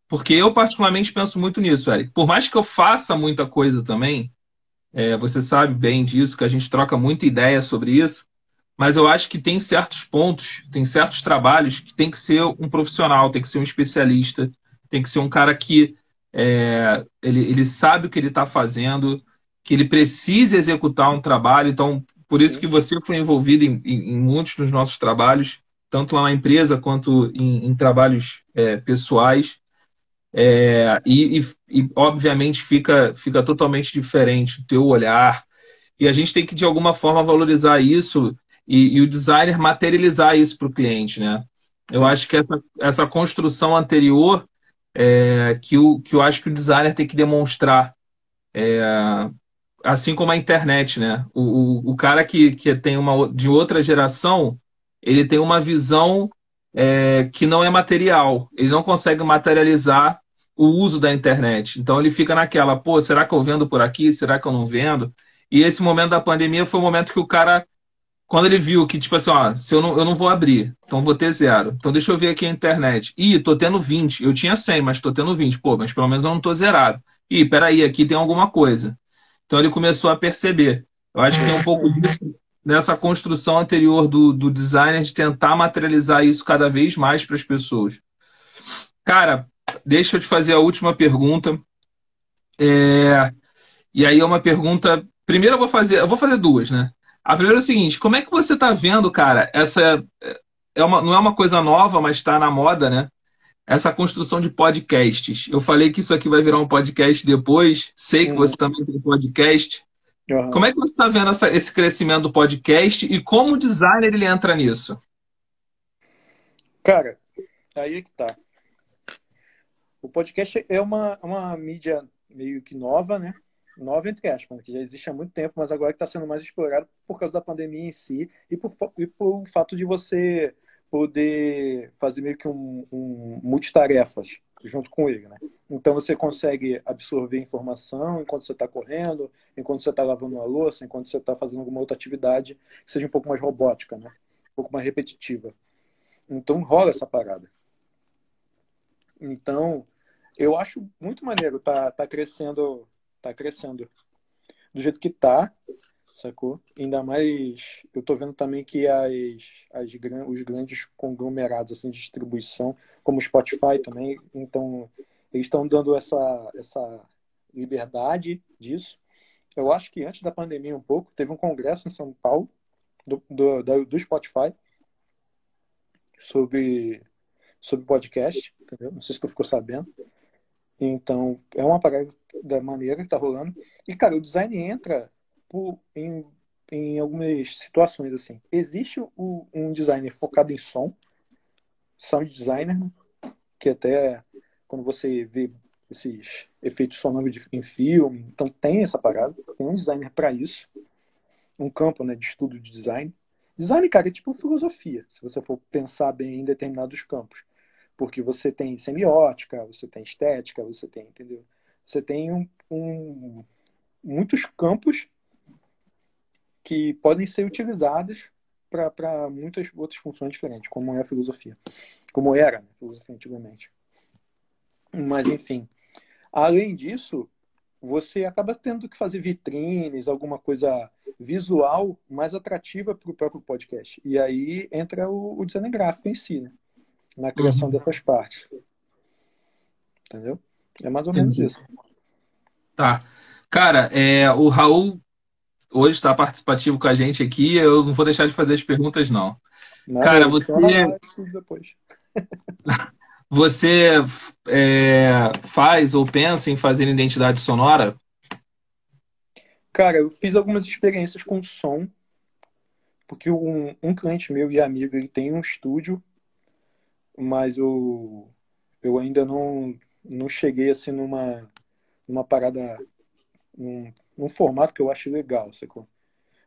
porque eu particularmente penso muito nisso, Eric. Por mais que eu faça muita coisa também, é, você sabe bem disso, que a gente troca muita ideia sobre isso, mas eu acho que tem certos pontos, tem certos trabalhos que tem que ser um profissional, tem que ser um especialista, tem que ser um cara que é, ele, ele sabe o que ele está fazendo, que ele precisa executar um trabalho. Então, por isso que você foi envolvido em, em, em muitos dos nossos trabalhos, tanto lá na empresa quanto em, em trabalhos é, pessoais. É, e, e, e, obviamente fica, fica totalmente diferente o teu olhar. E a gente tem que, de alguma forma, valorizar isso e, e o designer materializar isso para o cliente. Né? Eu acho que essa, essa construção anterior é, que, o, que eu acho que o designer tem que demonstrar. É, assim como a internet, né? O, o, o, cara que, que tem uma de outra geração, ele tem uma visão é, que não é material. Ele não consegue materializar o uso da internet. Então ele fica naquela, pô, será que eu vendo por aqui? Será que eu não vendo? E esse momento da pandemia foi o momento que o cara, quando ele viu que, tipo assim, ó, se eu não, eu não vou abrir, então vou ter zero. Então deixa eu ver aqui a internet. Ih, tô tendo 20. Eu tinha 100, mas tô tendo 20. Pô, mas pelo menos eu não tô zerado. Ih, peraí, aqui tem alguma coisa. Então ele começou a perceber. Eu acho que tem um pouco disso nessa construção anterior do, do designer de tentar materializar isso cada vez mais para as pessoas. Cara, deixa eu te fazer a última pergunta. É... E aí é uma pergunta. Primeiro eu vou fazer, eu vou fazer duas, né? A primeira é o seguinte: como é que você está vendo, cara? Essa é uma, não é uma coisa nova, mas está na moda, né? Essa construção de podcasts. Eu falei que isso aqui vai virar um podcast depois. Sei que uhum. você também tem podcast. Uhum. Como é que você está vendo essa, esse crescimento do podcast e como o designer ele entra nisso? Cara, aí é que tá. O podcast é uma, uma mídia meio que nova, né? Nova entre aspas, que já existe há muito tempo, mas agora está sendo mais explorado por causa da pandemia em si e por, e por fato de você poder fazer meio que um, um multitarefas junto com ele, né? Então você consegue absorver informação enquanto você está correndo, enquanto você está lavando uma louça, enquanto você está fazendo alguma outra atividade que seja um pouco mais robótica, né? Um pouco mais repetitiva. Então rola essa parada. Então eu acho muito maneiro, tá, tá crescendo, tá crescendo do jeito que tá, sacou? Ainda mais, eu tô vendo também que as, as os grandes conglomerados assim, de distribuição, como o Spotify também, então eles estão dando essa, essa liberdade disso. Eu acho que antes da pandemia um pouco, teve um congresso em São Paulo do, do, do Spotify sobre, sobre podcast, entendeu? Não sei se tu ficou sabendo. Então, é uma parada da maneira que tá rolando. E, cara, o design entra por, em, em algumas situações, assim. Existe o, um designer focado em som, sound designer, né? que até quando você vê esses efeitos sonoros de, em filme, então tem essa parada, tem um designer para isso, um campo né, de estudo de design. Design, cara, é tipo filosofia, se você for pensar bem em determinados campos porque você tem semiótica, você tem estética, você tem, entendeu? Você tem um, um, muitos campos que podem ser utilizadas para muitas outras funções diferentes, como é a filosofia. Como era né, a filosofia antigamente. Mas, enfim. Além disso, você acaba tendo que fazer vitrines, alguma coisa visual mais atrativa para o próprio podcast. E aí entra o, o design gráfico em si, né? Na criação uhum. dessas partes. Entendeu? É mais ou menos Entendi. isso. Tá. Cara, é, o Raul hoje está participativo com a gente aqui. Eu não vou deixar de fazer as perguntas, não. não Cara, você. <laughs> você é, faz ou pensa em fazer identidade sonora? Cara, eu fiz algumas experiências com som, porque um, um cliente meu e amigo ele tem um estúdio, mas eu, eu ainda não, não cheguei assim numa, numa parada, num, num formato que eu acho legal, sacou?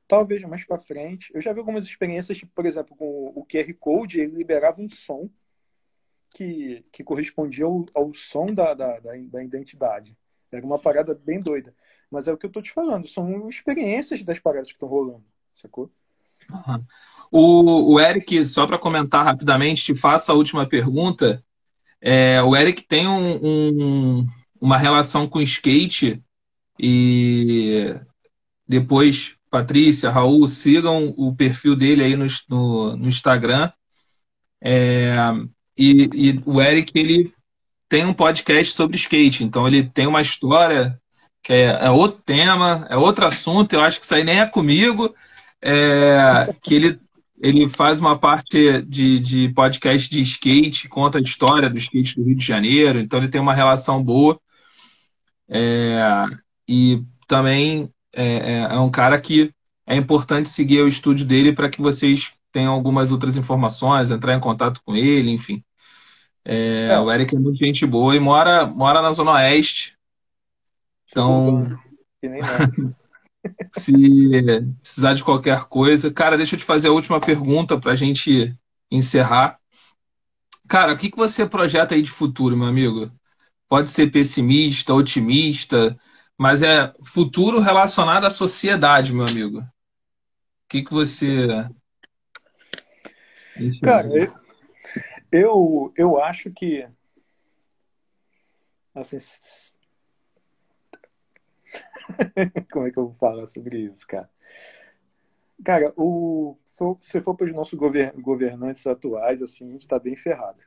Talvez mais para frente. Eu já vi algumas experiências, tipo, por exemplo, com o QR Code, ele liberava um som que, que correspondia ao, ao som da, da, da, da identidade. Era uma parada bem doida. Mas é o que eu tô te falando, são experiências das paradas que estão rolando, sacou? Uhum. O, o Eric, só para comentar rapidamente, te faço a última pergunta. É, o Eric tem um, um, uma relação com skate e depois, Patrícia, Raul, sigam o perfil dele aí no, no, no Instagram. É, e, e o Eric, ele tem um podcast sobre skate, então ele tem uma história que é, é, outro tema, é outro assunto, eu acho que isso aí nem é comigo, é, que ele, ele faz uma parte de, de podcast de skate, conta a história do skate do Rio de Janeiro, então ele tem uma relação boa. É, e também é, é, é um cara que é importante seguir o estúdio dele para que vocês tenham algumas outras informações, entrar em contato com ele, enfim. É, é. O Eric é muito gente boa e mora, mora na Zona Oeste, então, <laughs> se precisar de qualquer coisa. Cara, deixa eu te fazer a última pergunta para a gente encerrar. Cara, o que, que você projeta aí de futuro, meu amigo? Pode ser pessimista, otimista, mas é futuro relacionado à sociedade, meu amigo. O que, que você. Cara, eu, eu acho que. Assim, <laughs> Como é que eu vou falar sobre isso, cara? Cara, o, se for para os nossos governantes atuais, assim, a gente está bem ferrado.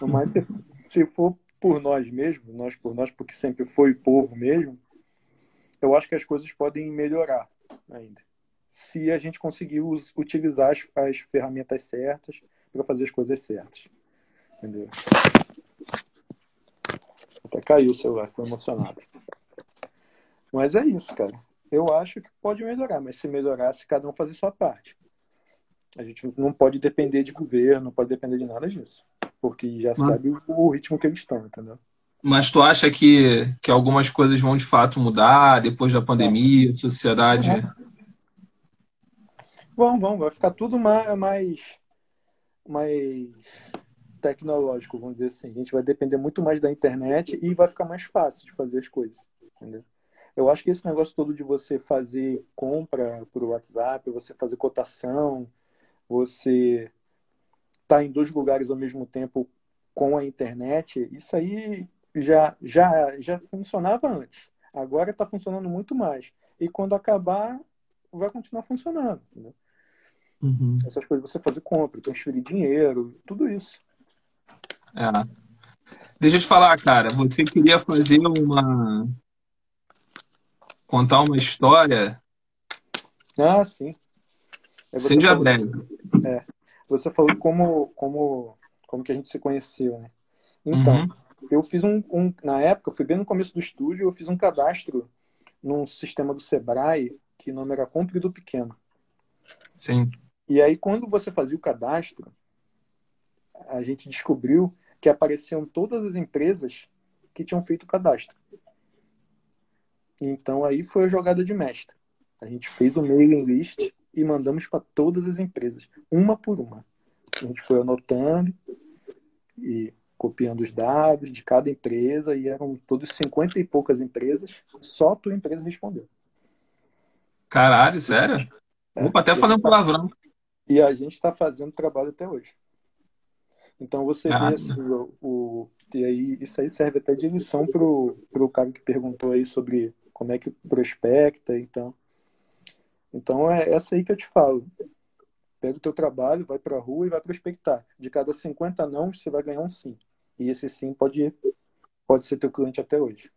Mas se, se for por nós mesmos, nós por nós, porque sempre foi povo mesmo, eu acho que as coisas podem melhorar ainda. Se a gente conseguir utilizar as, as ferramentas certas para fazer as coisas certas. Entendeu? Até caiu o celular, ficou emocionado. Mas é isso, cara. Eu acho que pode melhorar, mas se melhorasse, cada um fazer sua parte. A gente não pode depender de governo, não pode depender de nada disso. Porque já mas... sabe o, ritmo que eles estão, entendeu? Mas tu acha que, que algumas coisas vão de fato mudar depois da pandemia, a sociedade? Vão, vão. Vai ficar tudo mais, mais, mais tecnológico, vamos dizer assim. A gente vai depender muito mais da internet e vai ficar mais fácil de fazer as coisas. Entendeu? Eu acho que esse negócio todo de você fazer compra por WhatsApp, você fazer cotação, você estar tá em dois lugares ao mesmo tempo com a internet, isso aí já, já, já funcionava antes. Agora está funcionando muito mais. E quando acabar, vai continuar funcionando. Uhum. Essas coisas, você fazer compra, transferir dinheiro, tudo isso. É. Deixa eu te falar, cara. Você queria fazer uma, contar uma história. Ah, sim. É, Seja falou, breve. É, você falou como, como, como que a gente se conheceu, né? Então, uhum. eu fiz um, um, Na época, eu fui bem no começo do estúdio, eu fiz um cadastro num sistema do Sebrae, que o nome era Compre do Pequeno. Sim. E aí, quando você fazia o cadastro, a gente descobriu que apareciam todas as empresas que tinham feito o cadastro. Então aí foi a jogada de mestre. A gente fez o mailing list e mandamos para todas as empresas, uma por uma. A gente foi anotando e copiando os dados de cada empresa e eram todos 50 e poucas empresas, só a tua empresa respondeu. Caralho, sério? É, Opa, até falei um tá palavrão. E a gente está fazendo trabalho até hoje. Então você Caralho. vê assim, o, o, e aí isso aí serve até de lição pro, pro cara que perguntou aí sobre como é que prospecta, então. Então é essa aí que eu te falo. Pega o teu trabalho, vai para a rua e vai prospectar. De cada 50 não, você vai ganhar um sim. E esse sim pode pode ser teu cliente até hoje.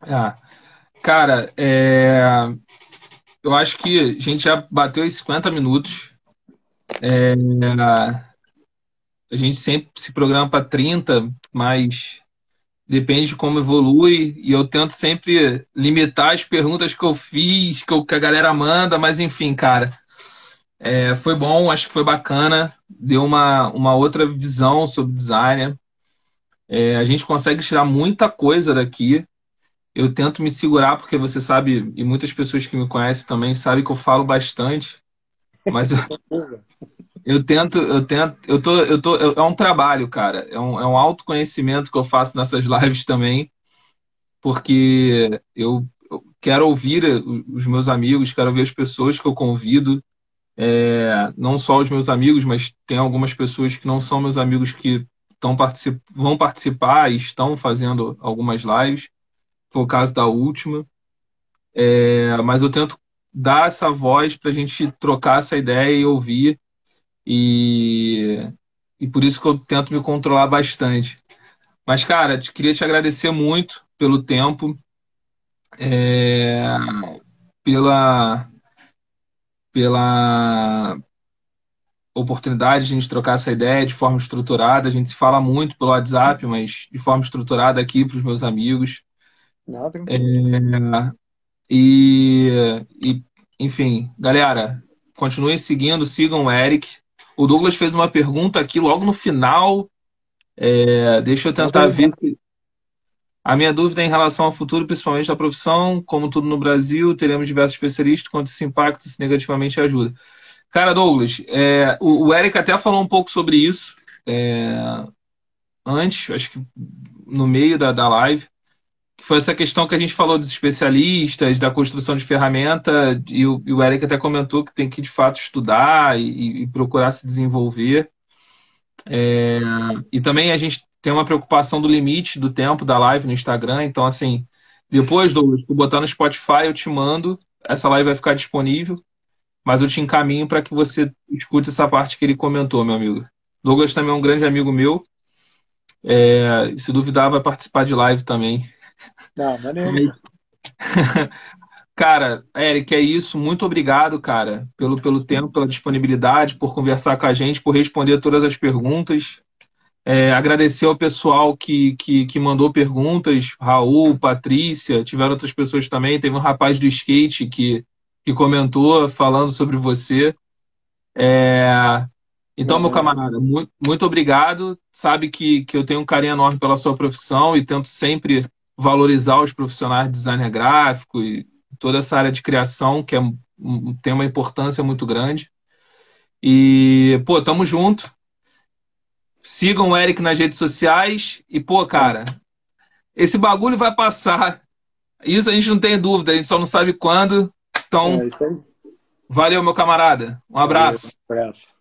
Ah, cara, é... eu acho que a gente já bateu os 50 minutos. É... A gente sempre se programa para 30, mas depende de como evolui. E eu tento sempre limitar as perguntas que eu fiz, que, eu, que a galera manda, mas enfim, cara. É, foi bom, acho que foi bacana, deu uma, uma outra visão sobre design. É, a gente consegue tirar muita coisa daqui. Eu tento me segurar, porque você sabe, e muitas pessoas que me conhecem também sabem que eu falo bastante. Mas eu, eu tento, eu tento, eu tô, eu tô, é um trabalho, cara. É um, é um autoconhecimento que eu faço nessas <laughs> lives também, porque eu, eu quero ouvir os meus amigos, quero ouvir as pessoas que eu convido. É, não só os meus amigos, mas tem algumas pessoas que não são meus amigos que estão particip... vão participar e estão fazendo algumas lives. Foi o caso da última. É, mas eu tento dar essa voz para a gente trocar essa ideia e ouvir. E, e por isso que eu tento me controlar bastante. Mas, cara, queria te agradecer muito pelo tempo, é, pela, pela oportunidade de a gente trocar essa ideia de forma estruturada. A gente se fala muito pelo WhatsApp, mas de forma estruturada aqui para os meus amigos. Não, é, e, e, enfim, galera, continuem seguindo, sigam o Eric. O Douglas fez uma pergunta aqui logo no final. É, deixa eu tentar ver. A minha dúvida é em relação ao futuro, principalmente da profissão, como tudo no Brasil, teremos diversos especialistas, quanto isso impacta, se negativamente ajuda. Cara, Douglas, é, o, o, Eric até falou um pouco sobre isso é, antes, acho que no meio da, da live, foi essa questão que a gente falou dos especialistas, da construção de ferramenta, e o, e o Eric até comentou que tem que, de fato, estudar e, e procurar se desenvolver. É, e também a gente tem uma preocupação do limite do tempo da live no Instagram, então, assim, depois, Douglas, tu botar no Spotify, eu te mando, essa live vai ficar disponível mas eu te encaminho para que você escute essa parte que ele comentou, meu amigo. Douglas também é um grande amigo meu. É, se duvidar, vai participar de live também. Não, <laughs> maneiro. <laughs> Cara, Eric, é isso. Muito obrigado, cara, pelo, pelo tempo, pela disponibilidade, por conversar com a gente, por responder todas as perguntas. É, agradecer ao pessoal que, que, que, mandou perguntas, Raul, Patrícia, tiveram outras pessoas também. Teve um rapaz do skate que que comentou falando sobre você. É... Então, meu camarada, muito, muito obrigado. Sabe que, que eu tenho um carinho enorme pela sua profissão e tento sempre valorizar os profissionais de designer gráfico e toda essa área de criação, que é, tem uma importância muito grande. E, pô, tamo junto. Sigam o Eric nas redes sociais. E, pô, cara, esse bagulho vai passar. Isso a gente não tem dúvida, a gente só não sabe quando. Então, é valeu, meu camarada. Um abraço. Valeu, um abraço.